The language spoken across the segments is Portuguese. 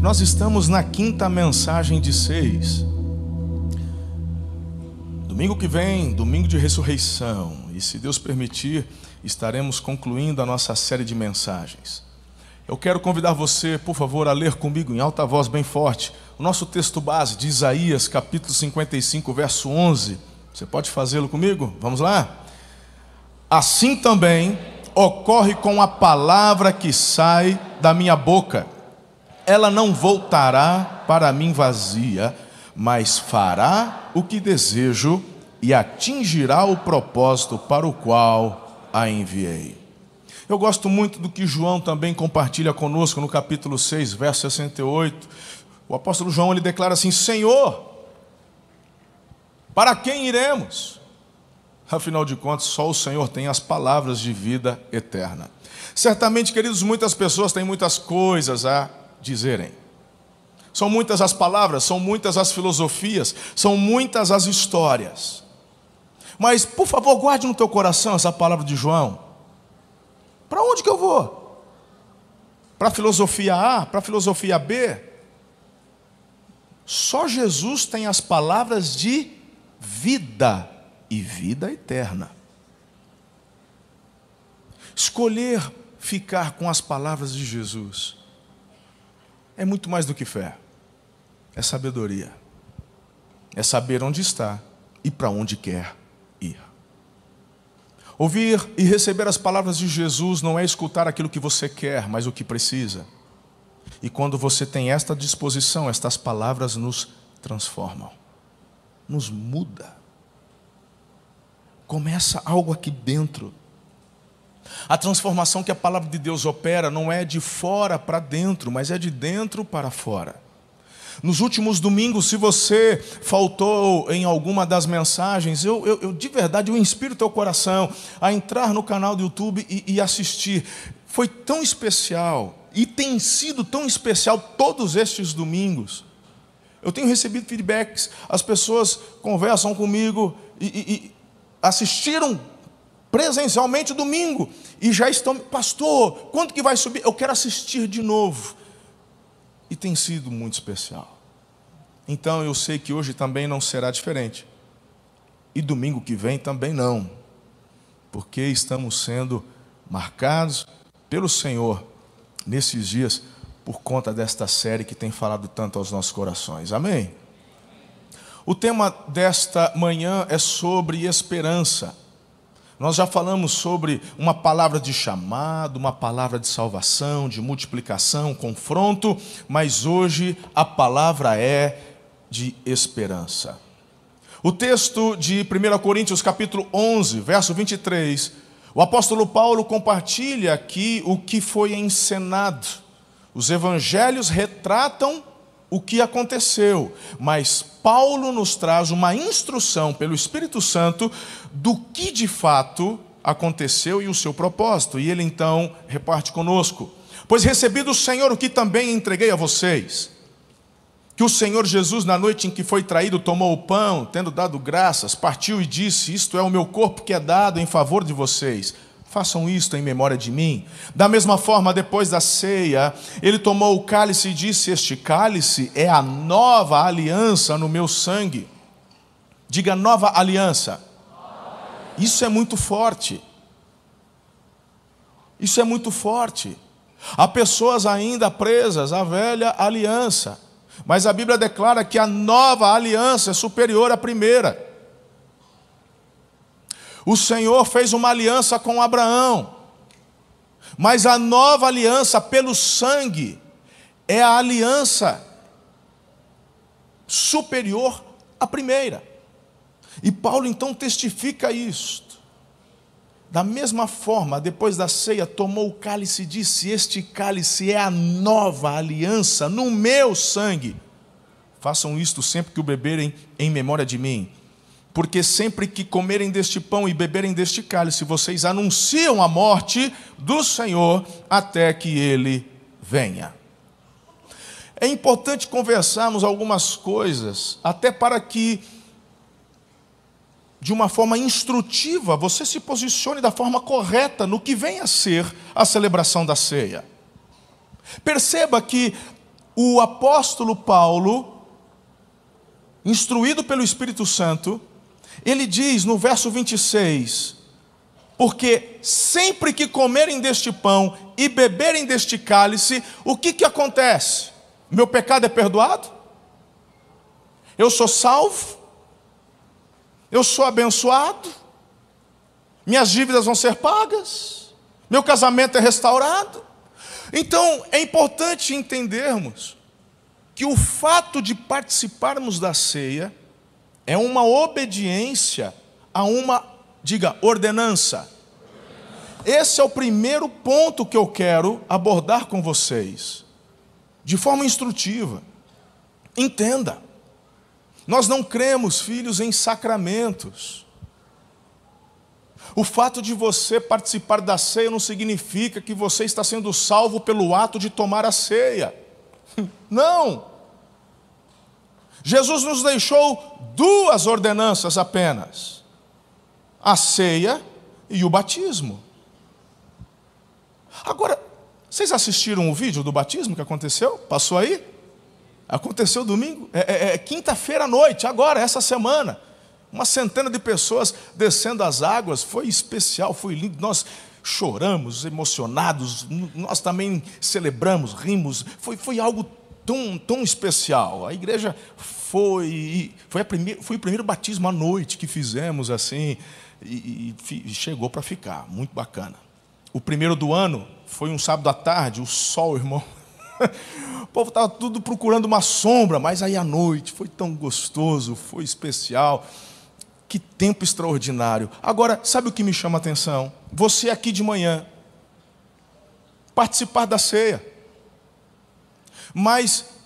Nós estamos na quinta mensagem de seis. Domingo que vem, domingo de ressurreição, e se Deus permitir, estaremos concluindo a nossa série de mensagens. Eu quero convidar você, por favor, a ler comigo em alta voz, bem forte, o nosso texto base de Isaías, capítulo 55, verso 11. Você pode fazê-lo comigo? Vamos lá? Assim também ocorre com a palavra que sai da minha boca. Ela não voltará para mim vazia, mas fará o que desejo e atingirá o propósito para o qual a enviei. Eu gosto muito do que João também compartilha conosco no capítulo 6, verso 68. O apóstolo João ele declara assim: Senhor, para quem iremos? Afinal de contas, só o Senhor tem as palavras de vida eterna. Certamente, queridos, muitas pessoas têm muitas coisas a dizerem. São muitas as palavras, são muitas as filosofias, são muitas as histórias. Mas, por favor, guarde no teu coração essa palavra de João. Para onde que eu vou? Para a filosofia A? Para a filosofia B? Só Jesus tem as palavras de vida e vida eterna. Escolher ficar com as palavras de Jesus é muito mais do que fé, é sabedoria, é saber onde está e para onde quer ir. Ouvir e receber as palavras de Jesus não é escutar aquilo que você quer, mas o que precisa. E quando você tem esta disposição, estas palavras nos transformam, nos muda. Começa algo aqui dentro. A transformação que a palavra de Deus opera não é de fora para dentro, mas é de dentro para fora. Nos últimos domingos, se você faltou em alguma das mensagens, eu, eu, eu de verdade eu inspiro teu coração a entrar no canal do YouTube e, e assistir. Foi tão especial e tem sido tão especial todos estes domingos. Eu tenho recebido feedbacks, as pessoas conversam comigo e, e, e assistiram presencialmente domingo e já estão, pastor, quando que vai subir? Eu quero assistir de novo e tem sido muito especial. Então eu sei que hoje também não será diferente. E domingo que vem também não. Porque estamos sendo marcados pelo Senhor nesses dias por conta desta série que tem falado tanto aos nossos corações. Amém? O tema desta manhã é sobre esperança. Nós já falamos sobre uma palavra de chamado, uma palavra de salvação, de multiplicação, confronto, mas hoje a palavra é de esperança. O texto de 1 Coríntios, capítulo 11, verso 23, o apóstolo Paulo compartilha aqui o que foi encenado. Os evangelhos retratam o que aconteceu, mas Paulo nos traz uma instrução pelo Espírito Santo do que de fato aconteceu e o seu propósito. E ele então reparte conosco: Pois recebi do Senhor o que também entreguei a vocês. Que o Senhor Jesus, na noite em que foi traído, tomou o pão, tendo dado graças, partiu e disse: Isto é o meu corpo que é dado em favor de vocês. Façam isto em memória de mim. Da mesma forma, depois da ceia, ele tomou o cálice e disse: Este cálice é a nova aliança no meu sangue. Diga nova aliança. Isso é muito forte. Isso é muito forte. Há pessoas ainda presas à velha aliança, mas a Bíblia declara que a nova aliança é superior à primeira. O Senhor fez uma aliança com Abraão, mas a nova aliança pelo sangue é a aliança superior à primeira. E Paulo então testifica isto. Da mesma forma, depois da ceia, tomou o cálice e disse: Este cálice é a nova aliança no meu sangue. Façam isto sempre que o beberem em memória de mim porque sempre que comerem deste pão e beberem deste cálice, vocês anunciam a morte do Senhor até que ele venha. É importante conversarmos algumas coisas, até para que, de uma forma instrutiva, você se posicione da forma correta no que vem a ser a celebração da ceia. Perceba que o apóstolo Paulo, instruído pelo Espírito Santo, ele diz no verso 26: Porque sempre que comerem deste pão e beberem deste cálice, o que, que acontece? Meu pecado é perdoado? Eu sou salvo? Eu sou abençoado? Minhas dívidas vão ser pagas? Meu casamento é restaurado? Então é importante entendermos que o fato de participarmos da ceia é uma obediência a uma, diga, ordenança. Esse é o primeiro ponto que eu quero abordar com vocês, de forma instrutiva. Entenda, nós não cremos, filhos, em sacramentos. O fato de você participar da ceia não significa que você está sendo salvo pelo ato de tomar a ceia. Não. Jesus nos deixou duas ordenanças apenas: a ceia e o batismo. Agora, vocês assistiram o vídeo do batismo que aconteceu? Passou aí? Aconteceu domingo? É, é, é quinta-feira à noite, agora, essa semana. Uma centena de pessoas descendo as águas, foi especial, foi lindo. Nós choramos, emocionados, nós também celebramos, rimos. Foi, foi algo tão, tão especial. A igreja foi, foi, a primeir, foi o primeiro batismo à noite que fizemos assim, e, e chegou para ficar, muito bacana. O primeiro do ano foi um sábado à tarde, o sol, irmão. O povo estava tudo procurando uma sombra, mas aí à noite foi tão gostoso, foi especial. Que tempo extraordinário. Agora, sabe o que me chama a atenção? Você aqui de manhã, participar da ceia, mas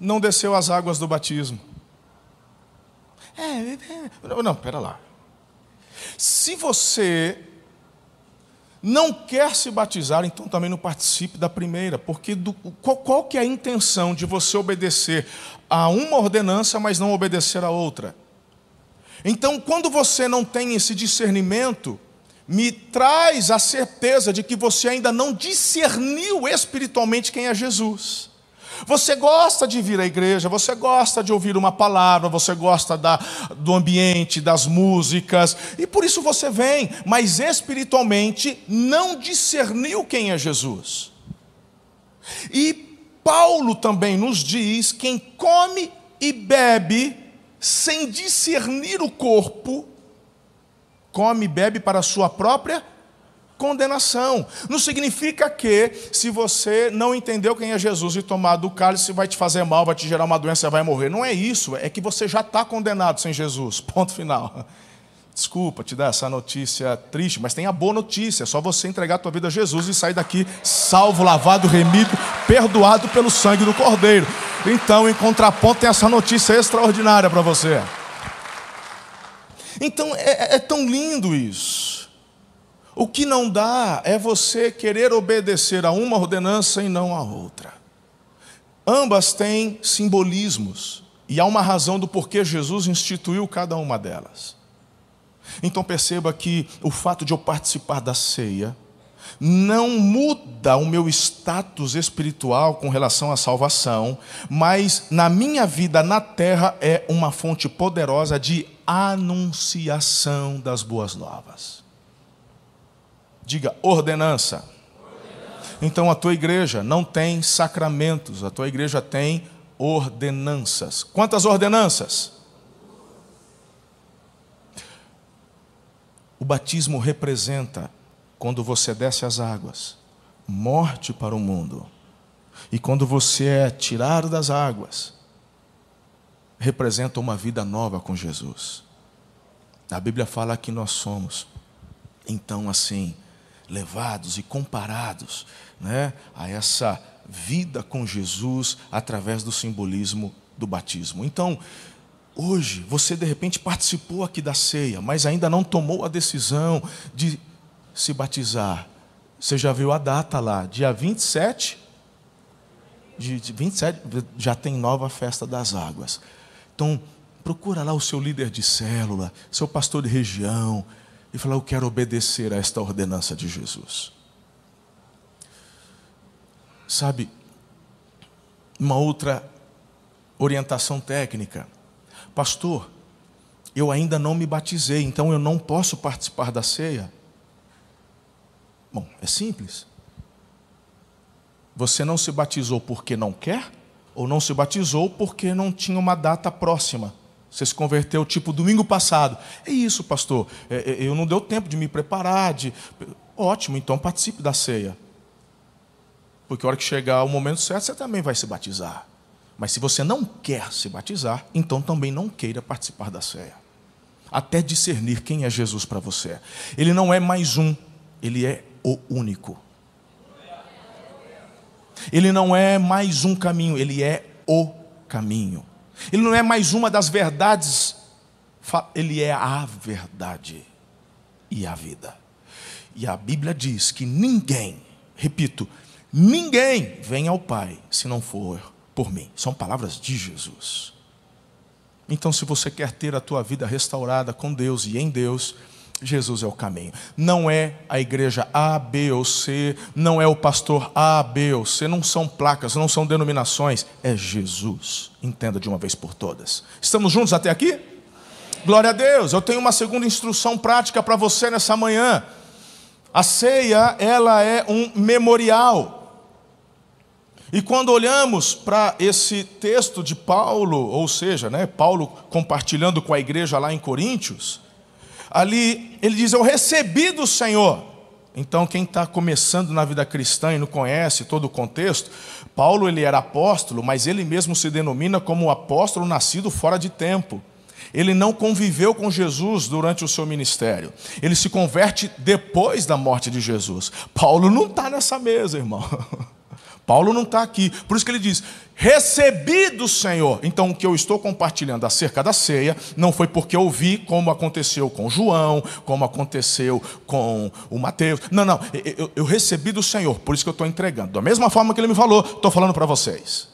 não desceu as águas do batismo. É, é, é. não, pera lá. Se você não quer se batizar, então também não participe da primeira, porque do, qual, qual que é a intenção de você obedecer a uma ordenança, mas não obedecer a outra? Então, quando você não tem esse discernimento, me traz a certeza de que você ainda não discerniu espiritualmente quem é Jesus. Você gosta de vir à igreja, você gosta de ouvir uma palavra, você gosta da, do ambiente, das músicas, e por isso você vem, mas espiritualmente não discerniu quem é Jesus. E Paulo também nos diz: quem come e bebe sem discernir o corpo, come e bebe para a sua própria condenação. Não significa que, se você não entendeu quem é Jesus e tomar do cálice, vai te fazer mal, vai te gerar uma doença, vai morrer. Não é isso, é que você já está condenado sem Jesus. Ponto final. Desculpa te dar essa notícia triste, mas tem a boa notícia: é só você entregar a tua vida a Jesus e sair daqui salvo, lavado, remido, perdoado pelo sangue do Cordeiro. Então, em contraponto, tem essa notícia extraordinária para você. Então, é, é, é tão lindo isso. O que não dá é você querer obedecer a uma ordenança e não a outra. Ambas têm simbolismos, e há uma razão do porquê Jesus instituiu cada uma delas. Então perceba que o fato de eu participar da ceia não muda o meu status espiritual com relação à salvação, mas na minha vida na terra é uma fonte poderosa de anunciação das boas novas. Diga ordenança. Então a tua igreja não tem sacramentos, a tua igreja tem ordenanças. Quantas ordenanças? O batismo representa, quando você desce as águas, morte para o mundo. E quando você é tirado das águas, representa uma vida nova com Jesus. A Bíblia fala que nós somos, então, assim, levados e comparados né, a essa vida com Jesus através do simbolismo do batismo. Então, Hoje, você de repente participou aqui da ceia, mas ainda não tomou a decisão de se batizar. Você já viu a data lá, dia 27? De 27 já tem nova festa das águas. Então, procura lá o seu líder de célula, seu pastor de região, e fala: Eu quero obedecer a esta ordenança de Jesus. Sabe, Uma outra orientação técnica. Pastor, eu ainda não me batizei, então eu não posso participar da ceia. Bom, é simples. Você não se batizou porque não quer? Ou não se batizou porque não tinha uma data próxima? Você se converteu tipo domingo passado. É isso, pastor. É, é, eu não deu tempo de me preparar. De... Ótimo, então participe da ceia. Porque a hora que chegar o momento certo, você também vai se batizar. Mas se você não quer se batizar, então também não queira participar da ceia. Até discernir quem é Jesus para você. Ele não é mais um, ele é o único. Ele não é mais um caminho, ele é o caminho. Ele não é mais uma das verdades, ele é a verdade e a vida. E a Bíblia diz que ninguém, repito, ninguém vem ao Pai se não for por mim. São palavras de Jesus. Então, se você quer ter a tua vida restaurada com Deus e em Deus, Jesus é o caminho. Não é a igreja A, B ou C, não é o pastor A, B ou C, não são placas, não são denominações, é Jesus. Entenda de uma vez por todas. Estamos juntos até aqui? Glória a Deus. Eu tenho uma segunda instrução prática para você nessa manhã. A ceia, ela é um memorial. E quando olhamos para esse texto de Paulo, ou seja, né, Paulo compartilhando com a igreja lá em Coríntios, ali ele diz: Eu recebi do Senhor. Então, quem está começando na vida cristã e não conhece todo o contexto, Paulo ele era apóstolo, mas ele mesmo se denomina como apóstolo nascido fora de tempo. Ele não conviveu com Jesus durante o seu ministério. Ele se converte depois da morte de Jesus. Paulo não está nessa mesa, irmão. Paulo não está aqui. Por isso que ele diz: recebi do Senhor. Então, o que eu estou compartilhando acerca da ceia não foi porque eu vi como aconteceu com João, como aconteceu com o Mateus. Não, não. Eu, eu recebi do Senhor. Por isso que eu estou entregando. Da mesma forma que ele me falou, estou falando para vocês.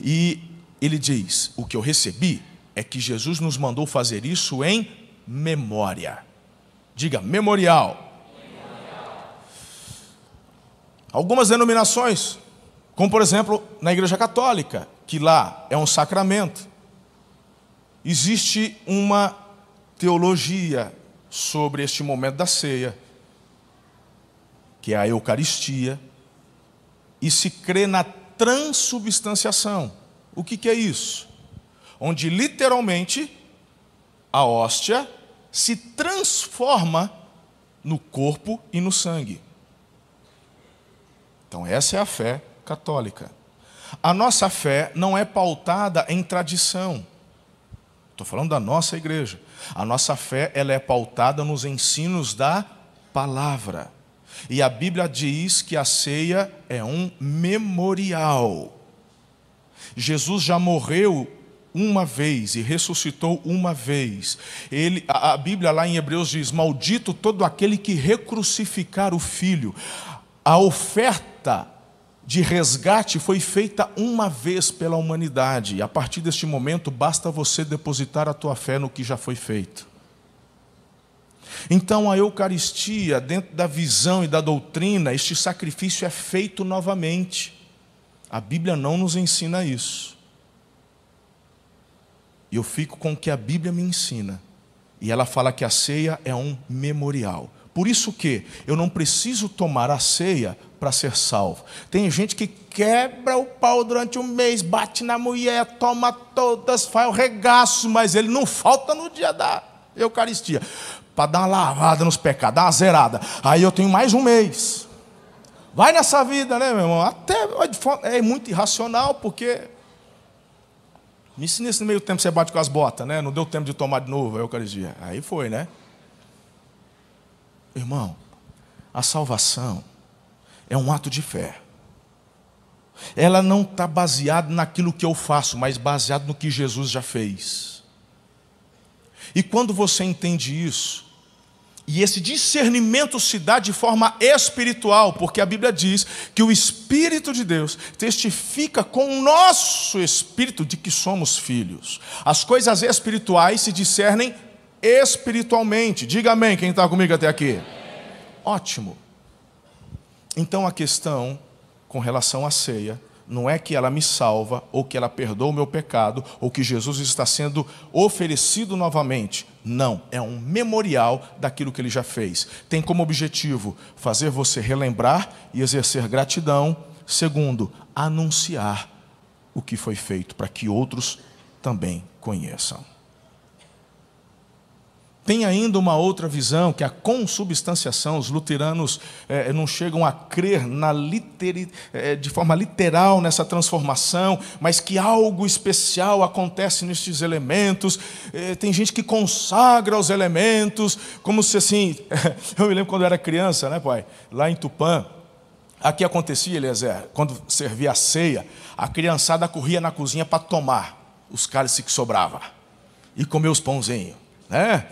E ele diz: o que eu recebi é que Jesus nos mandou fazer isso em memória. Diga, memorial. Algumas denominações, como por exemplo na Igreja Católica, que lá é um sacramento, existe uma teologia sobre este momento da ceia, que é a Eucaristia, e se crê na transubstanciação. O que, que é isso? Onde literalmente a hóstia se transforma no corpo e no sangue. Então, essa é a fé católica. A nossa fé não é pautada em tradição. Estou falando da nossa igreja. A nossa fé ela é pautada nos ensinos da palavra. E a Bíblia diz que a ceia é um memorial. Jesus já morreu uma vez e ressuscitou uma vez. Ele, a, a Bíblia lá em Hebreus diz: Maldito todo aquele que recrucificar o filho. A oferta de resgate foi feita uma vez pela humanidade. E a partir deste momento, basta você depositar a tua fé no que já foi feito. Então, a Eucaristia, dentro da visão e da doutrina, este sacrifício é feito novamente. A Bíblia não nos ensina isso. E eu fico com o que a Bíblia me ensina. E ela fala que a ceia é um memorial. Por isso que eu não preciso tomar a ceia para ser salvo. Tem gente que quebra o pau durante um mês, bate na mulher, toma todas, faz o regaço, mas ele não falta no dia da Eucaristia. Para dar uma lavada nos pecados, dar uma zerada. Aí eu tenho mais um mês. Vai nessa vida, né, meu irmão? Até é muito irracional, porque. Me se nesse meio tempo você bate com as botas, né? Não deu tempo de tomar de novo a Eucaristia. Aí foi, né? Irmão, a salvação é um ato de fé. Ela não está baseada naquilo que eu faço, mas baseada no que Jesus já fez. E quando você entende isso, e esse discernimento se dá de forma espiritual, porque a Bíblia diz que o Espírito de Deus testifica com o nosso espírito de que somos filhos. As coisas espirituais se discernem espiritualmente. Diga amém, quem está comigo até aqui. Ótimo. Então a questão com relação à ceia não é que ela me salva, ou que ela perdoa o meu pecado, ou que Jesus está sendo oferecido novamente. Não, é um memorial daquilo que ele já fez. Tem como objetivo fazer você relembrar e exercer gratidão. Segundo, anunciar o que foi feito, para que outros também conheçam. Tem ainda uma outra visão, que é a consubstanciação. Os luteranos é, não chegam a crer na literi, é, de forma literal nessa transformação, mas que algo especial acontece nestes elementos. É, tem gente que consagra os elementos, como se assim. eu me lembro quando eu era criança, né, pai? Lá em Tupã. Aqui acontecia, Eliezer, quando servia a ceia, a criançada corria na cozinha para tomar os cálices que sobrava e comer os pãozinhos. Né?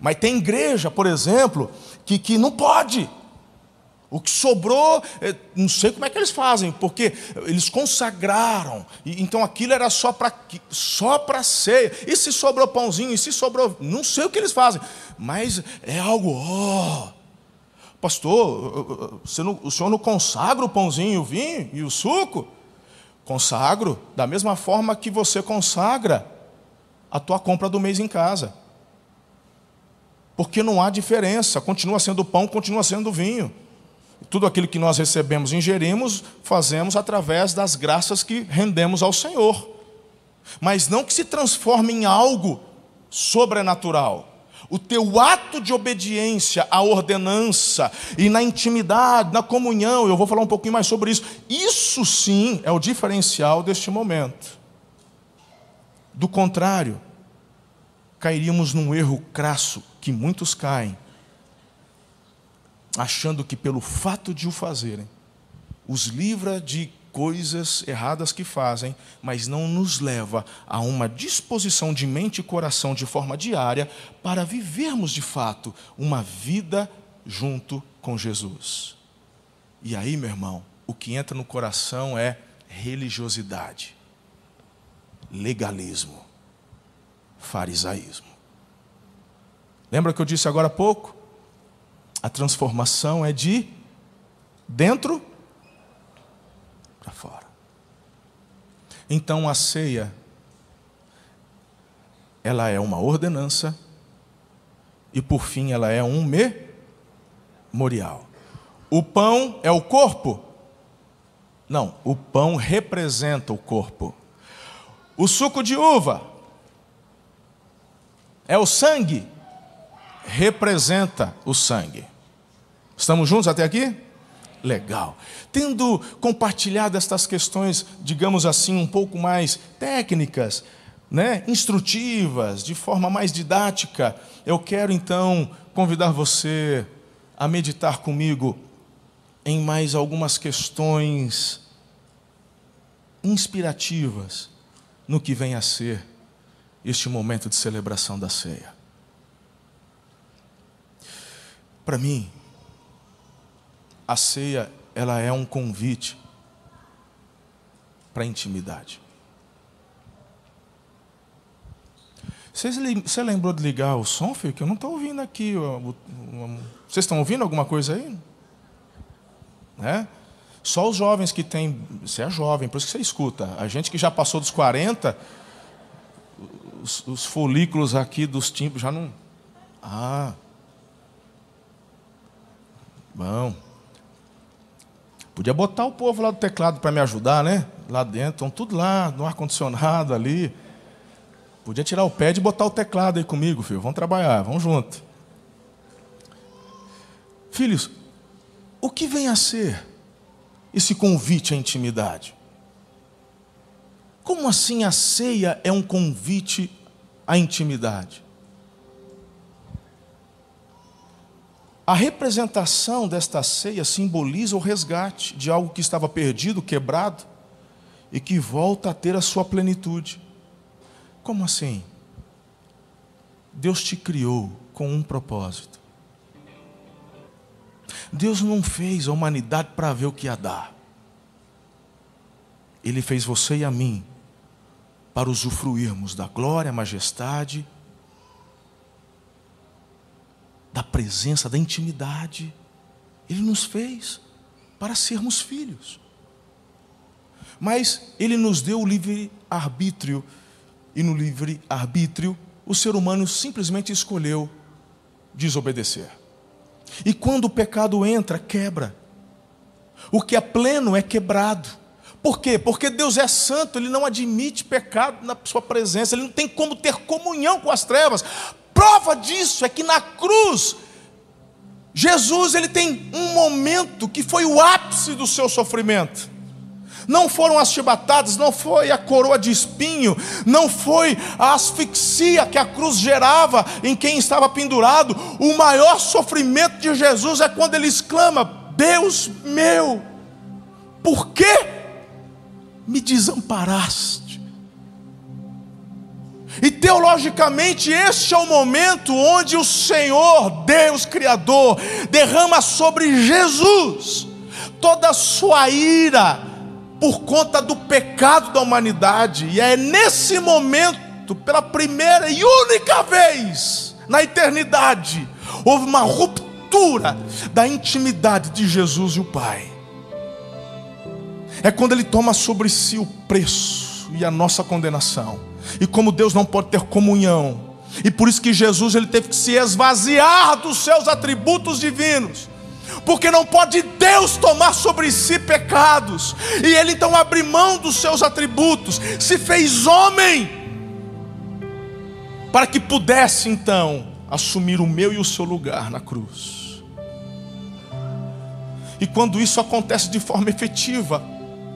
Mas tem igreja, por exemplo, que, que não pode. O que sobrou, é, não sei como é que eles fazem, porque eles consagraram. então aquilo era só para só para ceia. E se sobrou pãozinho, e se sobrou, não sei o que eles fazem, mas é algo, oh, pastor, não, o senhor não consagra o pãozinho, o vinho e o suco? Consagro da mesma forma que você consagra a tua compra do mês em casa porque não há diferença, continua sendo pão, continua sendo vinho. Tudo aquilo que nós recebemos ingerimos, fazemos através das graças que rendemos ao Senhor. Mas não que se transforme em algo sobrenatural. O teu ato de obediência à ordenança e na intimidade, na comunhão, eu vou falar um pouquinho mais sobre isso. Isso sim é o diferencial deste momento. Do contrário, cairíamos num erro crasso que muitos caem, achando que pelo fato de o fazerem, os livra de coisas erradas que fazem, mas não nos leva a uma disposição de mente e coração de forma diária para vivermos de fato uma vida junto com Jesus. E aí, meu irmão, o que entra no coração é religiosidade, legalismo, farisaísmo. Lembra que eu disse agora há pouco? A transformação é de dentro para fora. Então a ceia ela é uma ordenança e por fim ela é um memorial. O pão é o corpo? Não, o pão representa o corpo. O suco de uva é o sangue? representa o sangue. Estamos juntos até aqui? Legal. Tendo compartilhado estas questões, digamos assim, um pouco mais técnicas, né, instrutivas, de forma mais didática, eu quero então convidar você a meditar comigo em mais algumas questões inspirativas no que vem a ser este momento de celebração da ceia. Para mim, a ceia ela é um convite para a intimidade. Você lembrou de ligar o som, filho? Que eu não estou ouvindo aqui. Vocês estão ouvindo alguma coisa aí? É? Só os jovens que têm. Você é jovem, por isso que você escuta. A gente que já passou dos 40, os, os folículos aqui dos timbres já não. Ah. Bom. Podia botar o povo lá do teclado para me ajudar, né? Lá dentro, estão tudo lá, no ar-condicionado ali. Podia tirar o pé e botar o teclado aí comigo, filho. Vamos trabalhar, vamos junto. Filhos, o que vem a ser esse convite à intimidade? Como assim a ceia é um convite à intimidade? A representação desta ceia simboliza o resgate de algo que estava perdido, quebrado, e que volta a ter a sua plenitude. Como assim? Deus te criou com um propósito. Deus não fez a humanidade para ver o que ia dar. Ele fez você e a mim para usufruirmos da glória, majestade da presença, da intimidade. Ele nos fez para sermos filhos. Mas ele nos deu o livre arbítrio, e no livre arbítrio o ser humano simplesmente escolheu desobedecer. E quando o pecado entra, quebra. O que é pleno é quebrado. Por quê? Porque Deus é santo, Ele não admite pecado na Sua presença, Ele não tem como ter comunhão com as trevas. Prova disso é que na cruz, Jesus ele tem um momento que foi o ápice do seu sofrimento. Não foram as chibatadas, não foi a coroa de espinho, não foi a asfixia que a cruz gerava em quem estava pendurado. O maior sofrimento de Jesus é quando ele exclama: Deus meu, por que me desamparaste? E teologicamente, este é o momento onde o Senhor, Deus Criador, derrama sobre Jesus toda a sua ira por conta do pecado da humanidade, e é nesse momento, pela primeira e única vez na eternidade, houve uma ruptura da intimidade de Jesus e o Pai. É quando ele toma sobre si o preço e a nossa condenação. E como Deus não pode ter comunhão, e por isso que Jesus ele teve que se esvaziar dos seus atributos divinos. Porque não pode Deus tomar sobre si pecados, e ele então abre mão dos seus atributos, se fez homem, para que pudesse então assumir o meu e o seu lugar na cruz. E quando isso acontece de forma efetiva,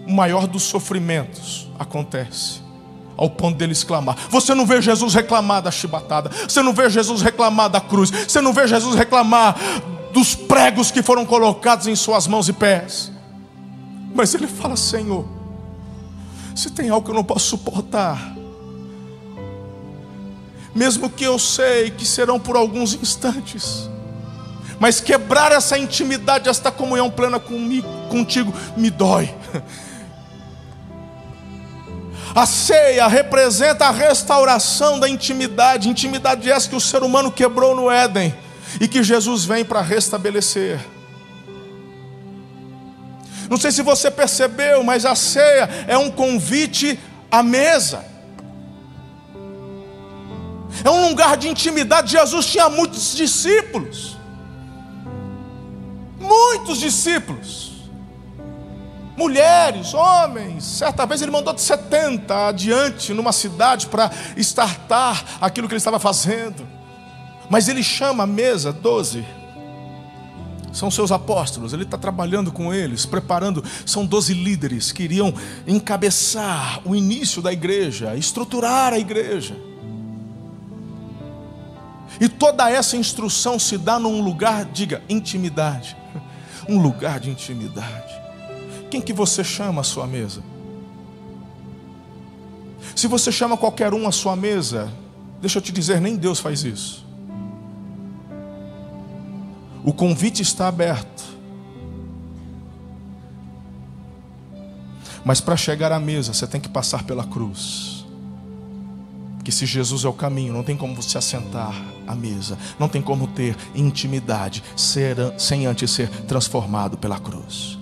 o maior dos sofrimentos acontece ao ponto dele exclamar. Você não vê Jesus reclamar da chibatada, você não vê Jesus reclamar da cruz, você não vê Jesus reclamar dos pregos que foram colocados em suas mãos e pés. Mas ele fala: Senhor, se tem algo que eu não posso suportar, mesmo que eu sei que serão por alguns instantes, mas quebrar essa intimidade, esta comunhão plena comigo, contigo, me dói. A ceia representa a restauração da intimidade, intimidade essa que o ser humano quebrou no Éden e que Jesus vem para restabelecer. Não sei se você percebeu, mas a ceia é um convite à mesa. É um lugar de intimidade. Jesus tinha muitos discípulos. Muitos discípulos mulheres, homens. Certa vez ele mandou de 70 adiante numa cidade para estartar aquilo que ele estava fazendo. Mas ele chama a mesa 12. São seus apóstolos, ele está trabalhando com eles, preparando. São 12 líderes que iriam encabeçar o início da igreja, estruturar a igreja. E toda essa instrução se dá num lugar, diga, intimidade. Um lugar de intimidade. Quem que você chama à sua mesa? Se você chama qualquer um à sua mesa, deixa eu te dizer, nem Deus faz isso. O convite está aberto. Mas para chegar à mesa, você tem que passar pela cruz. Que se Jesus é o caminho, não tem como você assentar à mesa, não tem como ter intimidade ser, sem antes ser transformado pela cruz.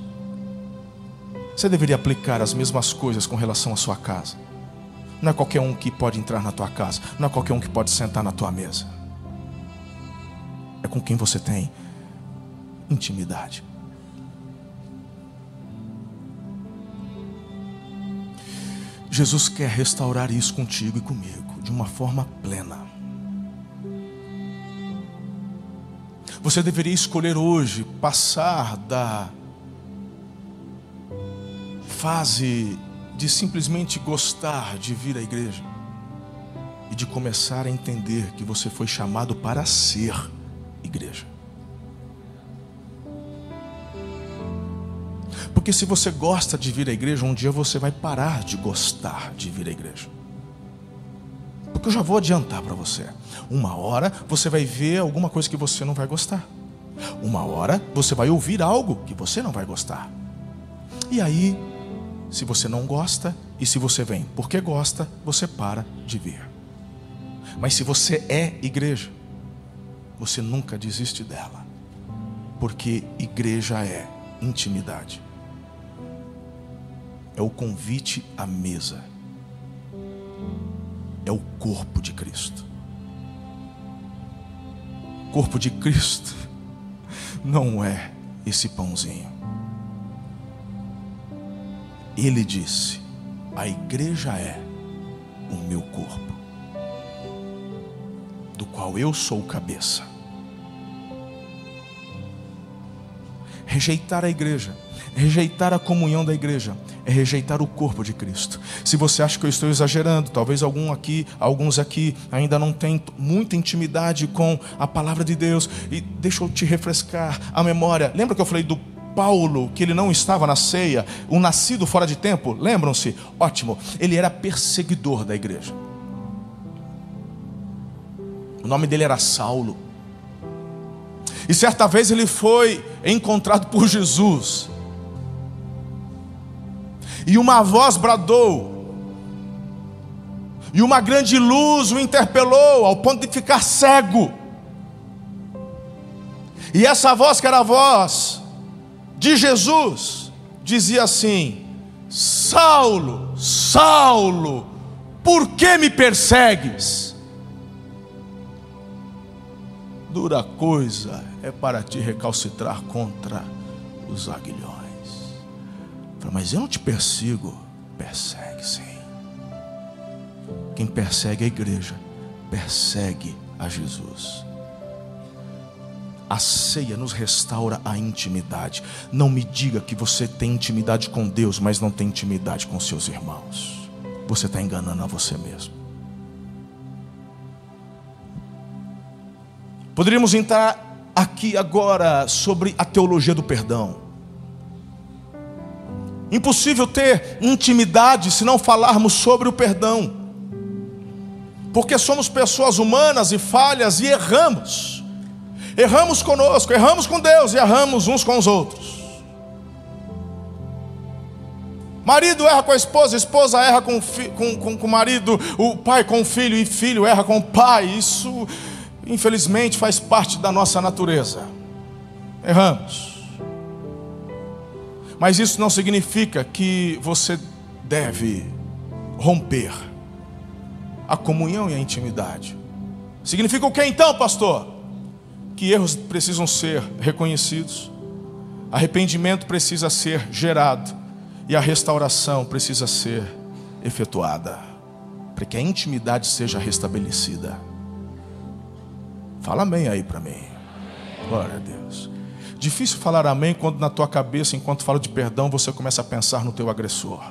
Você deveria aplicar as mesmas coisas com relação à sua casa. Não é qualquer um que pode entrar na tua casa, não é qualquer um que pode sentar na tua mesa. É com quem você tem intimidade. Jesus quer restaurar isso contigo e comigo de uma forma plena. Você deveria escolher hoje passar da fase de simplesmente gostar de vir à igreja e de começar a entender que você foi chamado para ser igreja. Porque se você gosta de vir à igreja, um dia você vai parar de gostar de vir à igreja. Porque eu já vou adiantar para você. Uma hora você vai ver alguma coisa que você não vai gostar. Uma hora você vai ouvir algo que você não vai gostar. E aí se você não gosta e se você vem porque gosta, você para de vir. Mas se você é igreja, você nunca desiste dela, porque igreja é intimidade. é o convite à mesa, é o corpo de Cristo. O corpo de Cristo não é esse pãozinho. Ele disse: A igreja é o meu corpo, do qual eu sou o cabeça. Rejeitar a igreja, rejeitar a comunhão da igreja, é rejeitar o corpo de Cristo. Se você acha que eu estou exagerando, talvez algum aqui, alguns aqui ainda não têm muita intimidade com a palavra de Deus. E deixa eu te refrescar a memória. Lembra que eu falei do Paulo, que ele não estava na ceia, um nascido fora de tempo? Lembram-se? Ótimo. Ele era perseguidor da igreja. O nome dele era Saulo. E certa vez ele foi encontrado por Jesus. E uma voz bradou. E uma grande luz o interpelou ao ponto de ficar cego. E essa voz, que era a voz de Jesus, dizia assim: Saulo, Saulo, por que me persegues? Dura coisa é para te recalcitrar contra os aguilhões. Mas eu não te persigo. Persegue sim. Quem persegue a igreja, persegue a Jesus. A ceia nos restaura a intimidade. Não me diga que você tem intimidade com Deus, mas não tem intimidade com seus irmãos. Você está enganando a você mesmo. Poderíamos entrar aqui agora sobre a teologia do perdão. Impossível ter intimidade se não falarmos sobre o perdão, porque somos pessoas humanas e falhas e erramos, erramos conosco, erramos com Deus e erramos uns com os outros. Marido erra com a esposa, a esposa erra com, com, com, com o marido, o pai com o filho e filho erra com o pai. Isso infelizmente faz parte da nossa natureza. Erramos. Mas isso não significa que você deve romper a comunhão e a intimidade. Significa o que então, pastor? Que erros precisam ser reconhecidos, arrependimento precisa ser gerado e a restauração precisa ser efetuada, para que a intimidade seja restabelecida. Fala amém aí para mim. Glória a Deus. Difícil falar amém quando na tua cabeça, enquanto fala de perdão, você começa a pensar no teu agressor.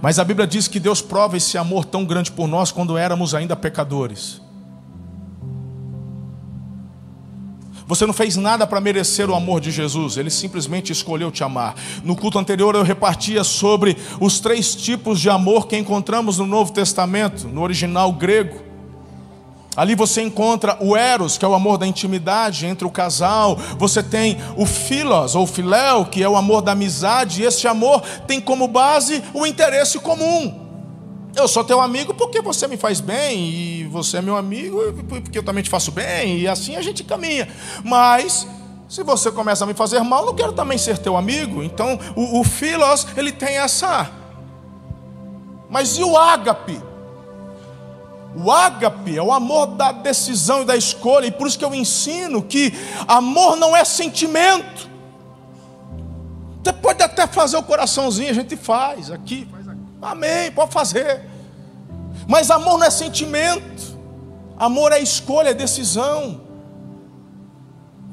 Mas a Bíblia diz que Deus prova esse amor tão grande por nós quando éramos ainda pecadores. Você não fez nada para merecer o amor de Jesus, ele simplesmente escolheu te amar. No culto anterior eu repartia sobre os três tipos de amor que encontramos no Novo Testamento, no original grego. Ali você encontra o eros, que é o amor da intimidade entre o casal. Você tem o filos ou filéu, que é o amor da amizade. E esse amor tem como base o interesse comum. Eu sou teu amigo porque você me faz bem e você é meu amigo porque eu também te faço bem e assim a gente caminha. Mas se você começa a me fazer mal, não quero também ser teu amigo. Então o, o filos ele tem essa. Mas e o ágape? O ágape é o amor da decisão e da escolha, e por isso que eu ensino que amor não é sentimento. Você pode até fazer o coraçãozinho, a gente faz aqui, faz. Amém, pode fazer. Mas amor não é sentimento. Amor é escolha, é decisão.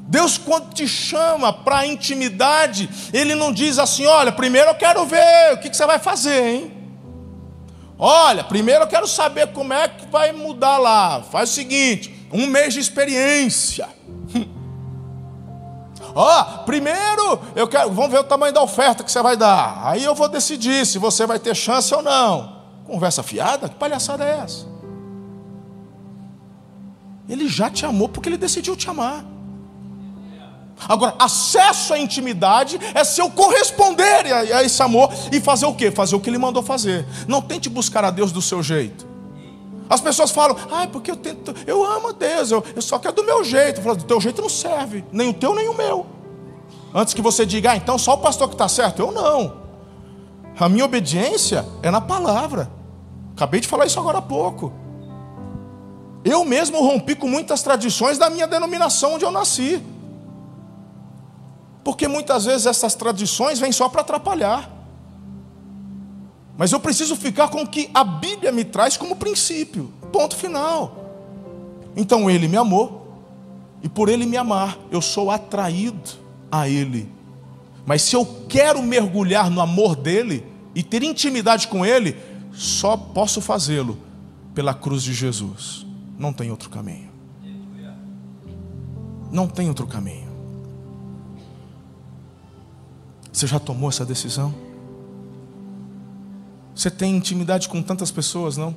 Deus, quando te chama para a intimidade, Ele não diz assim: olha, primeiro eu quero ver o que, que você vai fazer, hein? Olha, primeiro eu quero saber como é que vai mudar lá. Faz o seguinte: um mês de experiência. Ó, oh, primeiro eu quero, vamos ver o tamanho da oferta que você vai dar. Aí eu vou decidir se você vai ter chance ou não. Conversa fiada? Que palhaçada é essa? Ele já te amou porque ele decidiu te amar. Agora, acesso à intimidade é se eu corresponder a, esse amor e fazer o quê? Fazer o que ele mandou fazer. Não tente buscar a Deus do seu jeito. As pessoas falam, ah, porque eu tento, eu amo a Deus, eu, eu só quero do meu jeito. Eu falo, do teu jeito não serve, nem o teu nem o meu. Antes que você diga, ah, então só o pastor que está certo. Eu não. A minha obediência é na palavra. Acabei de falar isso agora há pouco. Eu mesmo rompi com muitas tradições da minha denominação onde eu nasci. Porque muitas vezes essas tradições vêm só para atrapalhar. Mas eu preciso ficar com o que a Bíblia me traz como princípio. Ponto final. Então ele me amou, e por ele me amar, eu sou atraído a ele. Mas se eu quero mergulhar no amor dele e ter intimidade com ele, só posso fazê-lo pela cruz de Jesus. Não tem outro caminho. Não tem outro caminho. Você já tomou essa decisão? Você tem intimidade com tantas pessoas, não?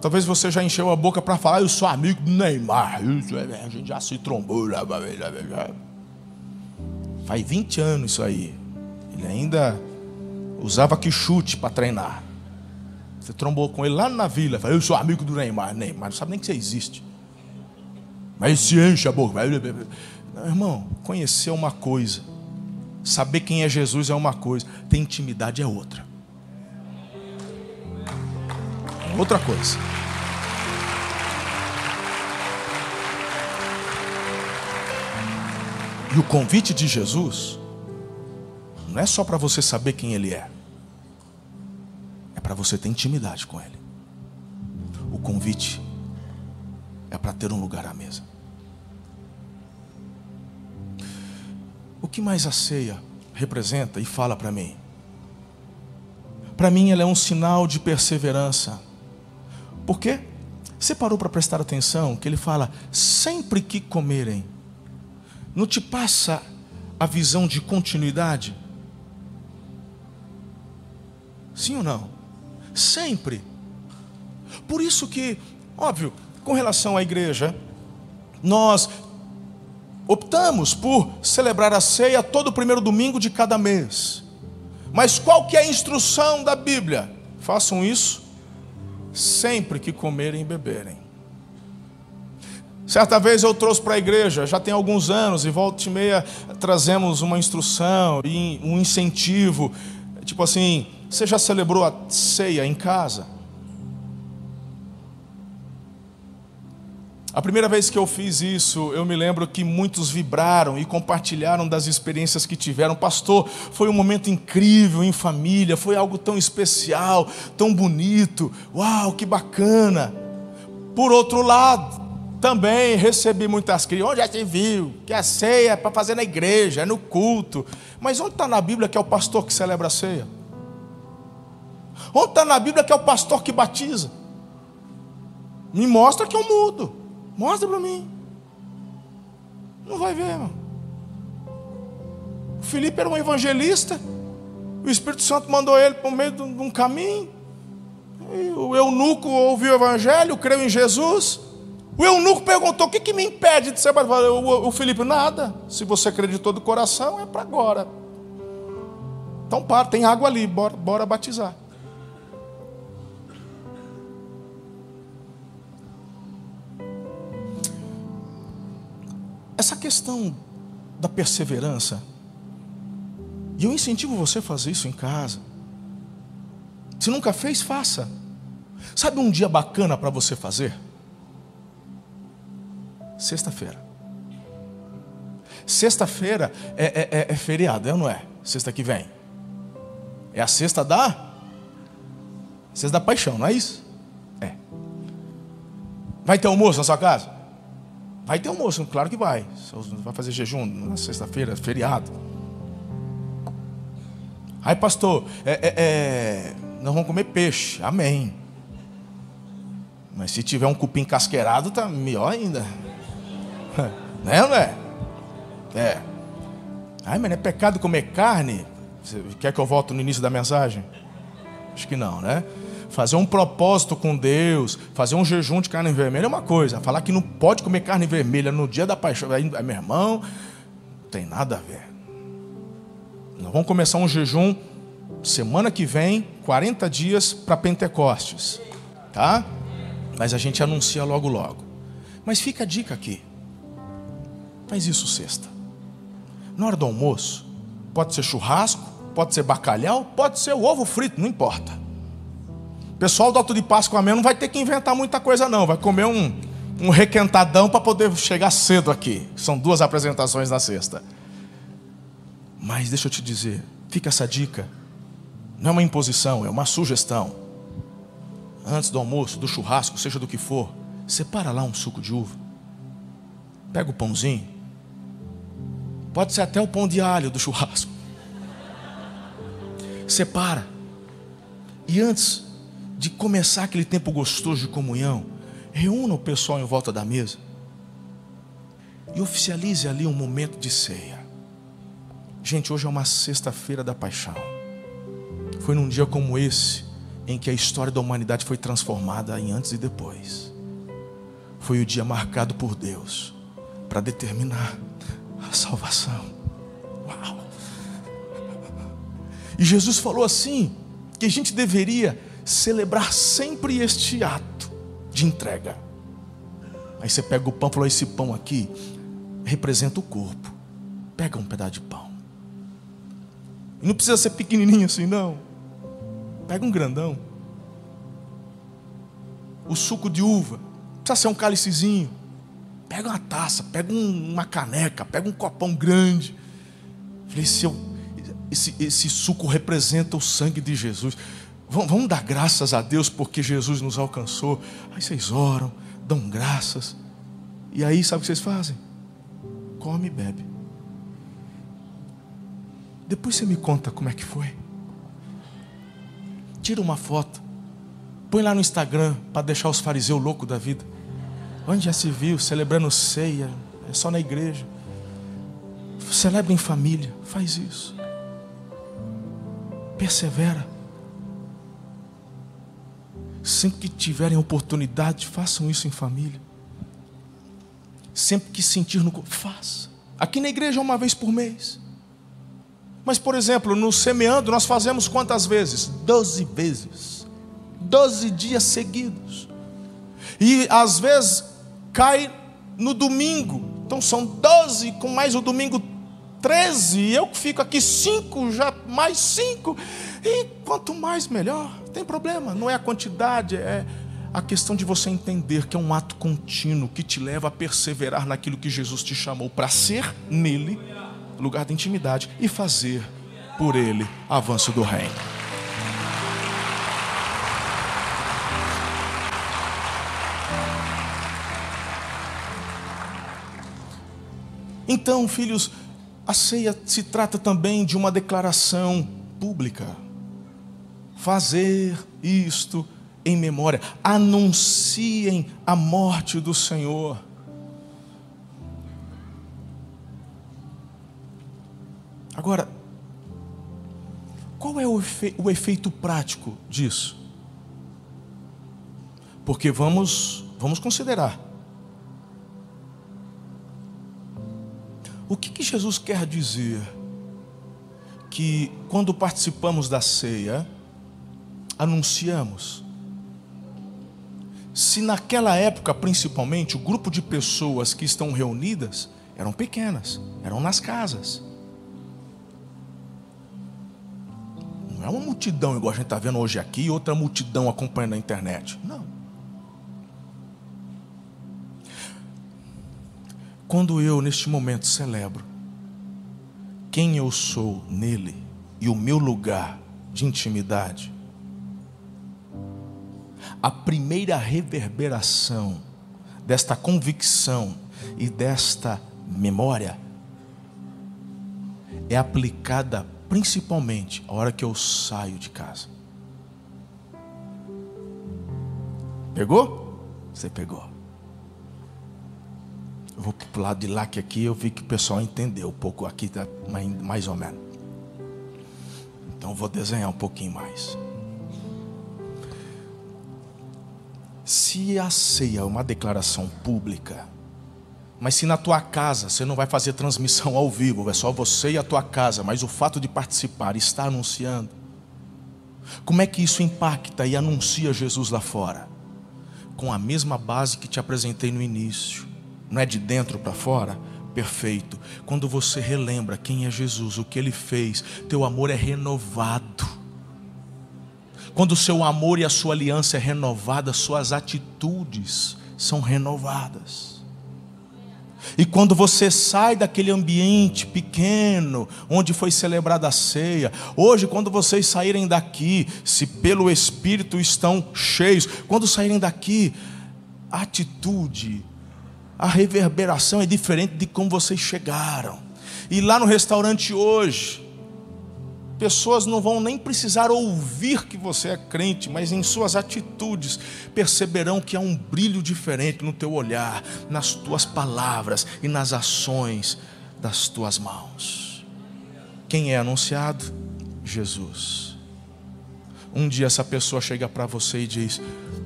Talvez você já encheu a boca para falar, eu sou amigo do Neymar, é, a gente já se trombou. Faz 20 anos isso aí. Ele ainda usava que chute para treinar. Você trombou com ele lá na vila, falou, eu sou amigo do Neymar. Neymar não sabe nem que você existe. Mas se enche a boca. Não, irmão, conhecer uma coisa, saber quem é Jesus é uma coisa, ter intimidade é outra. Outra coisa. E o convite de Jesus não é só para você saber quem Ele é, é para você ter intimidade com Ele. O convite é para ter um lugar à mesa. O que mais a ceia representa e fala para mim? Para mim, ela é um sinal de perseverança por quê? Você parou para prestar atenção que ele fala: sempre que comerem, não te passa a visão de continuidade? Sim ou não? Sempre. Por isso que, óbvio, com relação à igreja, nós optamos por celebrar a ceia todo primeiro domingo de cada mês. Mas qual que é a instrução da Bíblia? Façam isso sempre que comerem e beberem. Certa vez eu trouxe para a igreja, já tem alguns anos, e volta e meia trazemos uma instrução e um incentivo. Tipo assim, você já celebrou a ceia em casa? A primeira vez que eu fiz isso, eu me lembro que muitos vibraram e compartilharam das experiências que tiveram. Pastor, foi um momento incrível em família, foi algo tão especial, tão bonito. Uau, que bacana. Por outro lado, também recebi muitas críticas. Onde já se viu que a ceia é para fazer na igreja, é no culto. Mas onde está na Bíblia que é o pastor que celebra a ceia? Onde está na Bíblia que é o pastor que batiza? Me mostra que eu mudo. Mostra para mim. Não vai ver, irmão. O Felipe era um evangelista. O Espírito Santo mandou ele para o meio de um caminho. E o eunuco ouviu o evangelho, creu em Jesus. O eunuco perguntou: O que, que me impede de ser batizado? O, o Felipe, nada. Se você acreditou do coração, é para agora. Então, para, tem água ali, bora, bora batizar. Essa questão da perseverança, e eu incentivo você a fazer isso em casa. Se nunca fez, faça. Sabe um dia bacana para você fazer? Sexta-feira. Sexta-feira é, é, é, é, feriado, é ou não é? Sexta que vem. É a sexta da. Sexta da paixão, não é isso? É. Vai ter almoço na sua casa? Vai ter almoço, claro que vai. Vai fazer jejum na sexta-feira, feriado. Aí, pastor, é, é, é, nós vamos comer peixe. Amém. Mas se tiver um cupim casqueirado, tá melhor ainda. né, não é? É. Ai, mas é pecado comer carne? Você quer que eu volte no início da mensagem? Acho que não, né? Fazer um propósito com Deus, fazer um jejum de carne vermelha é uma coisa. Falar que não pode comer carne vermelha no dia da paixão, aí, meu irmão, não tem nada a ver. Nós vamos começar um jejum semana que vem, 40 dias para Pentecostes, tá? Mas a gente anuncia logo logo. Mas fica a dica aqui. Faz isso sexta. na hora do almoço, pode ser churrasco, pode ser bacalhau, pode ser ovo frito, não importa. O pessoal do Alto de Páscoa mesmo não vai ter que inventar muita coisa, não. Vai comer um, um requentadão para poder chegar cedo aqui. São duas apresentações na sexta. Mas deixa eu te dizer, fica essa dica. Não é uma imposição, é uma sugestão. Antes do almoço, do churrasco, seja do que for, separa lá um suco de uva. Pega o pãozinho. Pode ser até o pão de alho do churrasco. Separa. E antes de começar aquele tempo gostoso de comunhão, reúna o pessoal em volta da mesa e oficialize ali um momento de ceia. Gente, hoje é uma sexta-feira da paixão. Foi num dia como esse em que a história da humanidade foi transformada em antes e depois. Foi o dia marcado por Deus para determinar a salvação. Uau! E Jesus falou assim: que a gente deveria celebrar sempre este ato de entrega. Aí você pega o pão e falou: esse pão aqui representa o corpo. Pega um pedaço de pão. E não precisa ser pequenininho assim, não. Pega um grandão. O suco de uva. Precisa ser um cálicezinho. Pega uma taça, pega um, uma caneca, pega um copão grande. Falei, esse, esse, esse suco representa o sangue de Jesus. Vamos, dar graças a Deus porque Jesus nos alcançou. Aí vocês oram, dão graças. E aí, sabe o que vocês fazem? Come e bebe. Depois você me conta como é que foi. Tira uma foto. Põe lá no Instagram para deixar os fariseus loucos da vida. Onde já se viu celebrando ceia? É só na igreja. Celebra em família. Faz isso. Persevera. Sempre que tiverem oportunidade, façam isso em família. Sempre que sentir no corpo, faça. Aqui na igreja uma vez por mês. Mas, por exemplo, no semeando, nós fazemos quantas vezes? Doze vezes. Doze dias seguidos. E às vezes cai no domingo. Então são doze, com mais o domingo treze. Eu que fico aqui cinco, já mais cinco. E quanto mais, melhor. Tem problema. Não é a quantidade, é a questão de você entender que é um ato contínuo que te leva a perseverar naquilo que Jesus te chamou para ser nele lugar de intimidade e fazer por ele avanço do reino. Então, filhos, a ceia se trata também de uma declaração pública. Fazer isto em memória, anunciem a morte do Senhor. Agora, qual é o, efe, o efeito prático disso? Porque vamos, vamos considerar. O que, que Jesus quer dizer? Que quando participamos da ceia, anunciamos. Se naquela época, principalmente, o grupo de pessoas que estão reunidas eram pequenas, eram nas casas. é uma multidão igual a gente está vendo hoje aqui e outra multidão acompanhando na internet. Não. Quando eu, neste momento, celebro quem eu sou nele e o meu lugar de intimidade, a primeira reverberação desta convicção e desta memória é aplicada principalmente a hora que eu saio de casa. Pegou? Você pegou. Eu vou para o lado de lá que aqui eu vi que o pessoal entendeu um pouco aqui, tá mais ou menos. Então vou desenhar um pouquinho mais. Se a ceia é uma declaração pública, mas se na tua casa você não vai fazer transmissão ao vivo, é só você e a tua casa, mas o fato de participar, estar anunciando, como é que isso impacta e anuncia Jesus lá fora? Com a mesma base que te apresentei no início, não é de dentro para fora, perfeito. Quando você relembra quem é Jesus, o que ele fez, teu amor é renovado. Quando o seu amor e a sua aliança é renovada, suas atitudes são renovadas. E quando você sai daquele ambiente pequeno, onde foi celebrada a ceia, hoje, quando vocês saírem daqui, se pelo Espírito estão cheios, quando saírem daqui, a atitude, a reverberação é diferente de como vocês chegaram. E lá no restaurante hoje, pessoas não vão nem precisar ouvir que você é crente, mas em suas atitudes perceberão que há um brilho diferente no teu olhar, nas tuas palavras e nas ações das tuas mãos. Quem é anunciado? Jesus. Um dia essa pessoa chega para você e diz: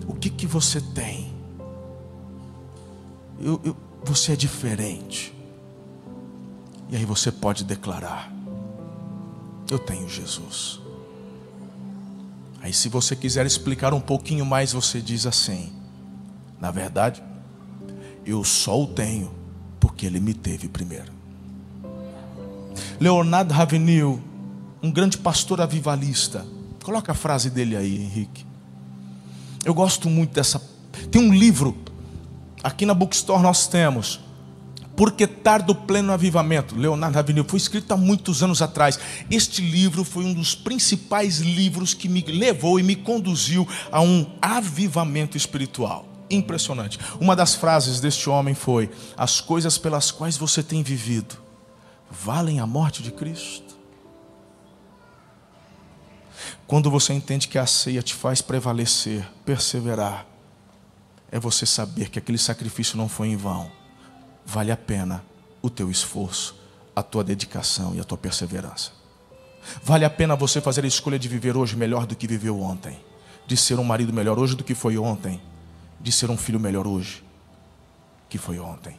O que que você tem? eu, eu, você é diferente. E aí você pode declarar: Eu tenho Jesus. Aí, se você quiser explicar um pouquinho mais, você diz assim: Na verdade, eu só o tenho porque ele me teve primeiro. Leonardo Ravenil, um grande pastor avivalista, coloca a frase dele aí, Henrique. Eu gosto muito dessa. Tem um livro Aqui na Bookstore nós temos Porque Tardo Pleno Avivamento, Leonardo Ravenil, foi escrito há muitos anos atrás. Este livro foi um dos principais livros que me levou e me conduziu a um avivamento espiritual. Impressionante. Uma das frases deste homem foi: As coisas pelas quais você tem vivido valem a morte de Cristo. Quando você entende que a ceia te faz prevalecer, perseverar, é você saber que aquele sacrifício não foi em vão. Vale a pena o teu esforço, a tua dedicação e a tua perseverança. Vale a pena você fazer a escolha de viver hoje melhor do que viveu ontem, de ser um marido melhor hoje do que foi ontem, de ser um filho melhor hoje que foi ontem.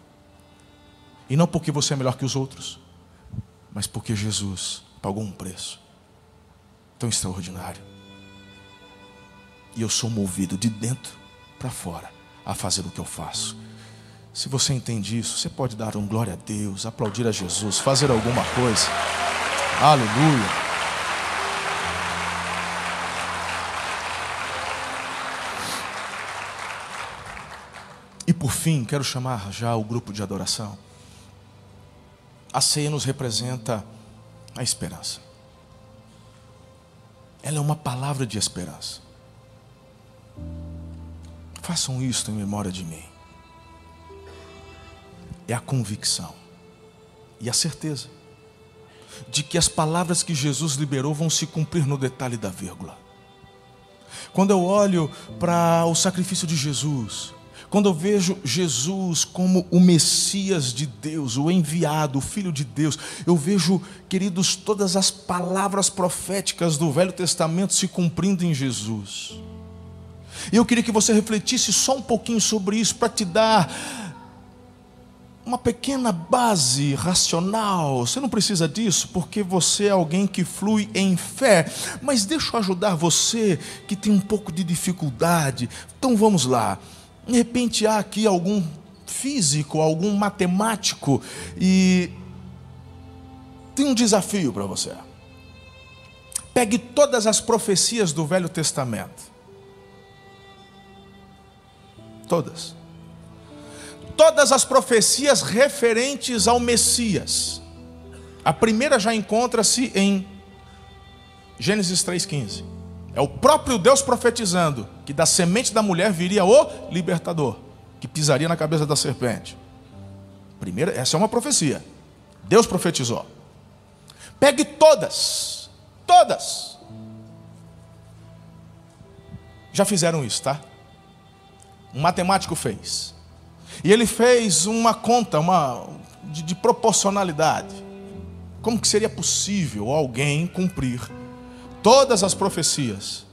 E não porque você é melhor que os outros, mas porque Jesus pagou um preço tão extraordinário. E eu sou movido de dentro para fora a fazer o que eu faço. Se você entende isso, você pode dar um glória a Deus, aplaudir a Jesus, fazer alguma coisa. Aleluia. E por fim, quero chamar já o grupo de adoração. A ceia nos representa a esperança. Ela é uma palavra de esperança. Façam isto em memória de mim. É a convicção e a certeza de que as palavras que Jesus liberou vão se cumprir no detalhe da vírgula. Quando eu olho para o sacrifício de Jesus, quando eu vejo Jesus como o Messias de Deus, o enviado, o Filho de Deus, eu vejo, queridos, todas as palavras proféticas do Velho Testamento se cumprindo em Jesus. E eu queria que você refletisse só um pouquinho sobre isso para te dar uma pequena base racional. Você não precisa disso, porque você é alguém que flui em fé. Mas deixa eu ajudar você que tem um pouco de dificuldade. Então vamos lá. De repente há aqui algum físico, algum matemático e tem um desafio para você. Pegue todas as profecias do Velho Testamento Todas. Todas as profecias referentes ao Messias. A primeira já encontra-se em Gênesis 3,15. É o próprio Deus profetizando que da semente da mulher viria o libertador, que pisaria na cabeça da serpente. Primeira, essa é uma profecia. Deus profetizou. Pegue todas, todas. Já fizeram isso, tá? Um matemático fez. E ele fez uma conta uma, de, de proporcionalidade. Como que seria possível alguém cumprir todas as profecias?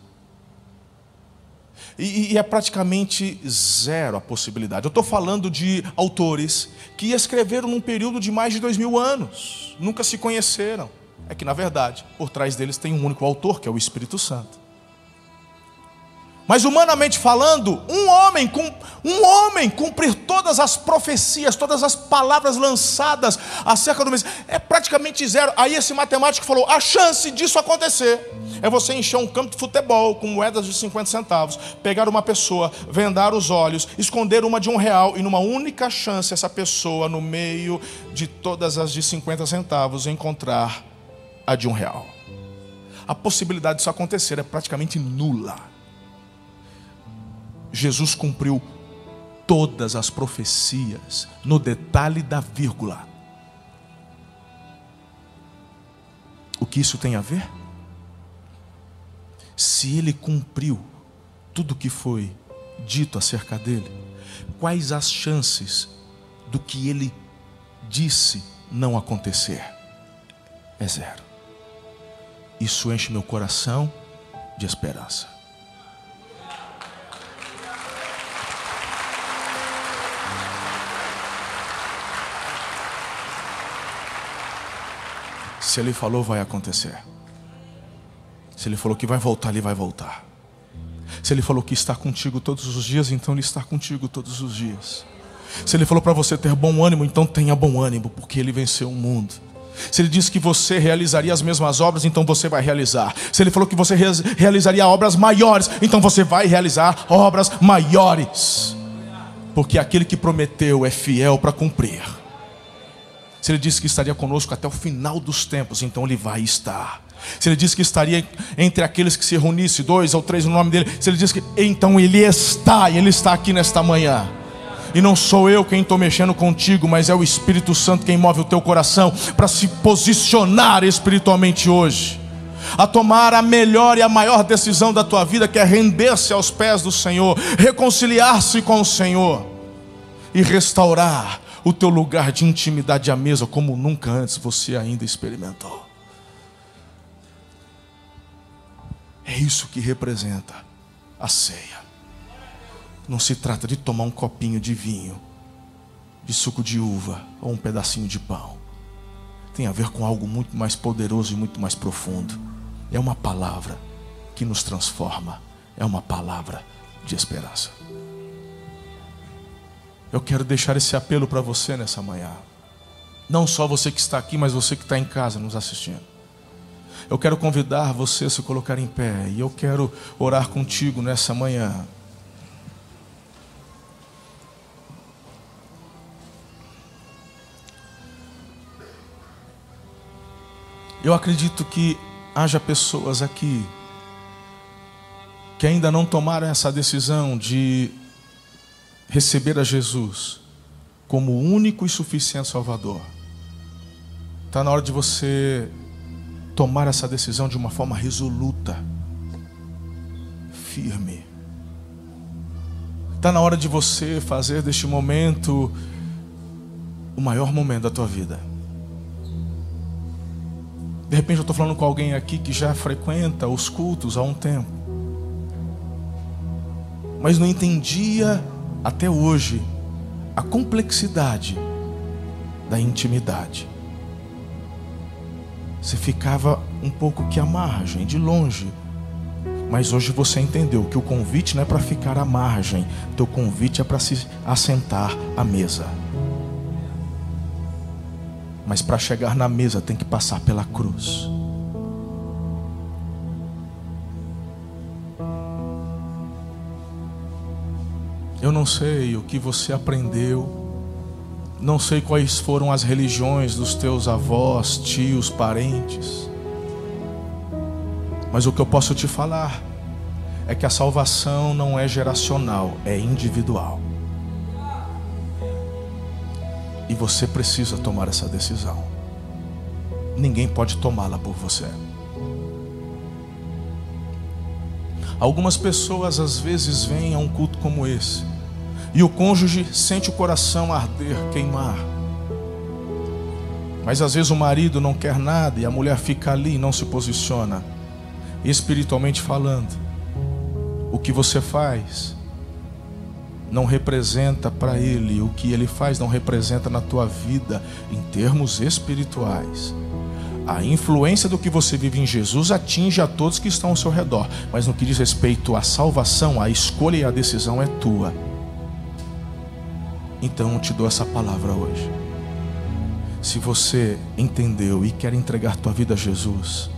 E, e, é praticamente zero a possibilidade. Eu estou falando de autores que escreveram num período de mais de dois mil anos, nunca se conheceram. É que, na verdade, por trás deles tem um único autor, que é o Espírito Santo. Mas humanamente falando, um homem, um homem cumprir todas as profecias, todas as palavras lançadas acerca do Messias, é praticamente zero. Aí esse matemático falou: a chance disso acontecer é você encher um campo de futebol com moedas de 50 centavos, pegar uma pessoa, vendar os olhos, esconder uma de um real e numa única chance essa pessoa, no meio de todas as de 50 centavos, encontrar a de um real. A possibilidade disso acontecer é praticamente nula. Jesus cumpriu todas as profecias, no detalhe da vírgula. O que isso tem a ver? Se ele cumpriu tudo o que foi dito acerca dele, quais as chances do que ele disse não acontecer? É zero. Isso enche meu coração de esperança. Se ele falou, vai acontecer. Se ele falou que vai voltar, ele vai voltar. Se ele falou que está contigo todos os dias, então ele está contigo todos os dias. Se ele falou para você ter bom ânimo, então tenha bom ânimo, porque ele venceu o mundo. Se ele disse que você realizaria as mesmas obras, então você vai realizar. Se ele falou que você realizaria obras maiores, então você vai realizar obras maiores. Porque aquele que prometeu é fiel para cumprir. Se ele disse que estaria conosco até o final dos tempos, então ele vai estar. Se ele disse que estaria entre aqueles que se reunissem, dois ou três no nome dele, se ele disse que então ele está, e ele está aqui nesta manhã. E não sou eu quem estou mexendo contigo, mas é o Espírito Santo quem move o teu coração para se posicionar espiritualmente hoje, a tomar a melhor e a maior decisão da tua vida, que é render-se aos pés do Senhor, reconciliar-se com o Senhor e restaurar o teu lugar de intimidade à mesa como nunca antes você ainda experimentou. É isso que representa a ceia. Não se trata de tomar um copinho de vinho, de suco de uva ou um pedacinho de pão. Tem a ver com algo muito mais poderoso e muito mais profundo. É uma palavra que nos transforma, é uma palavra de esperança. Eu quero deixar esse apelo para você nessa manhã. Não só você que está aqui, mas você que está em casa nos assistindo. Eu quero convidar você a se colocar em pé e eu quero orar contigo nessa manhã. Eu acredito que haja pessoas aqui que ainda não tomaram essa decisão de receber a Jesus como o único e suficiente Salvador, está na hora de você tomar essa decisão de uma forma resoluta, firme. Está na hora de você fazer deste momento o maior momento da tua vida. De repente eu estou falando com alguém aqui que já frequenta os cultos há um tempo, mas não entendia até hoje, a complexidade da intimidade. Você ficava um pouco que à margem, de longe. Mas hoje você entendeu que o convite não é para ficar à margem, teu convite é para se assentar à mesa. Mas para chegar na mesa tem que passar pela cruz. Eu não sei o que você aprendeu, não sei quais foram as religiões dos teus avós, tios, parentes, mas o que eu posso te falar é que a salvação não é geracional, é individual. E você precisa tomar essa decisão. Ninguém pode tomá-la por você. Algumas pessoas às vezes vêm a um culto como esse e o cônjuge sente o coração arder, queimar. Mas às vezes o marido não quer nada e a mulher fica ali e não se posiciona. Espiritualmente falando, o que você faz não representa para ele, o que ele faz não representa na tua vida em termos espirituais. A influência do que você vive em Jesus atinge a todos que estão ao seu redor, mas no que diz respeito à salvação, a escolha e a decisão é tua. Então eu te dou essa palavra hoje. Se você entendeu e quer entregar tua vida a Jesus,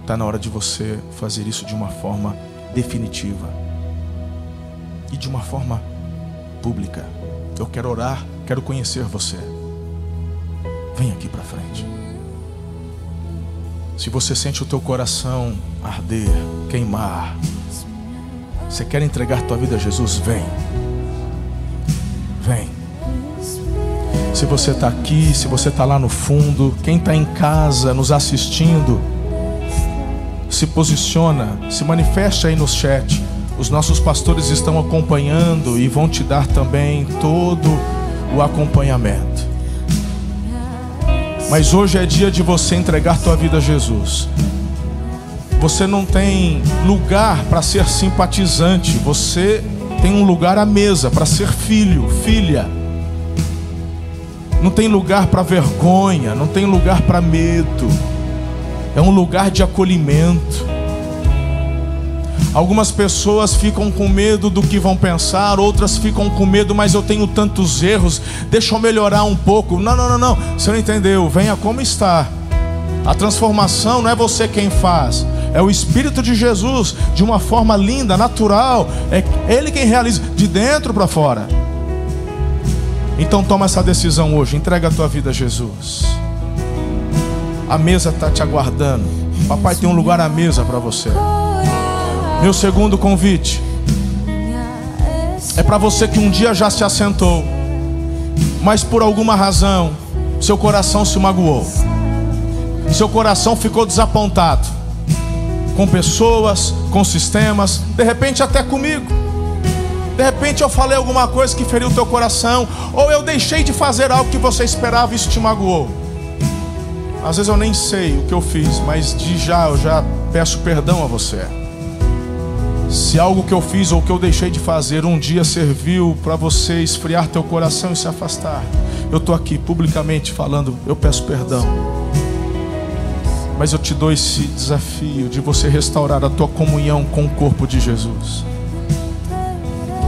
está na hora de você fazer isso de uma forma definitiva e de uma forma pública. Eu quero orar, quero conhecer você. Vem aqui para frente. Se você sente o teu coração arder, queimar, você quer entregar tua vida a Jesus, vem. Se você está aqui, se você está lá no fundo, quem está em casa nos assistindo, se posiciona, se manifeste aí no chat. Os nossos pastores estão acompanhando e vão te dar também todo o acompanhamento. Mas hoje é dia de você entregar tua vida a Jesus. Você não tem lugar para ser simpatizante, você tem um lugar à mesa para ser filho, filha. Não tem lugar para vergonha, não tem lugar para medo. É um lugar de acolhimento. Algumas pessoas ficam com medo do que vão pensar, outras ficam com medo, mas eu tenho tantos erros, deixa eu melhorar um pouco. Não, não, não, não. Você não entendeu? Venha como está. A transformação não é você quem faz, é o Espírito de Jesus, de uma forma linda, natural. É Ele quem realiza, de dentro para fora. Então toma essa decisão hoje, entrega a tua vida a Jesus. A mesa está te aguardando. Papai tem um lugar à mesa para você. Meu segundo convite é para você que um dia já se assentou, mas por alguma razão seu coração se magoou, seu coração ficou desapontado com pessoas, com sistemas, de repente até comigo. De repente eu falei alguma coisa que feriu o teu coração, ou eu deixei de fazer algo que você esperava e isso te magoou. Às vezes eu nem sei o que eu fiz, mas de já eu já peço perdão a você. Se algo que eu fiz ou que eu deixei de fazer um dia serviu para você esfriar teu coração e se afastar, eu estou aqui publicamente falando, eu peço perdão. Mas eu te dou esse desafio de você restaurar a tua comunhão com o corpo de Jesus.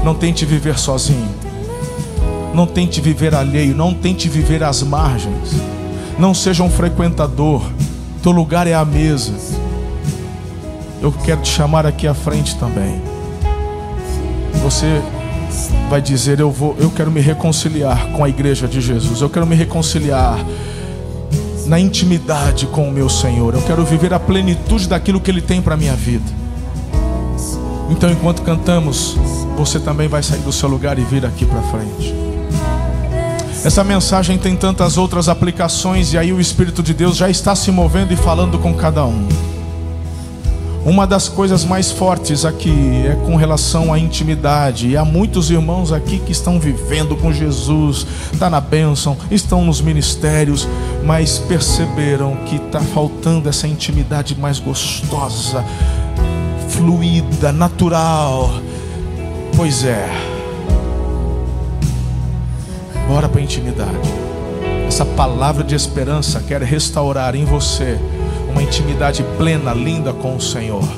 Não tente viver sozinho. Não tente viver alheio, não tente viver às margens. Não seja um frequentador. Teu lugar é a mesa eu quero te chamar aqui à frente também. Você vai dizer: eu vou, eu quero me reconciliar com a igreja de Jesus. Eu quero me reconciliar na intimidade com o meu Senhor. Eu quero viver a plenitude daquilo que ele tem para minha vida. Então, enquanto cantamos, você também vai sair do seu lugar e vir aqui para frente. Essa mensagem tem tantas outras aplicações e aí o Espírito de Deus já está se movendo e falando com cada um. Uma das coisas mais fortes aqui é com relação à intimidade. E há muitos irmãos aqui que estão vivendo com Jesus, está na bênção, estão nos ministérios, mas perceberam que está faltando essa intimidade mais gostosa, fluida, natural. Pois é. Bora para a intimidade. Essa palavra de esperança quer restaurar em você uma intimidade plena, linda com o Senhor.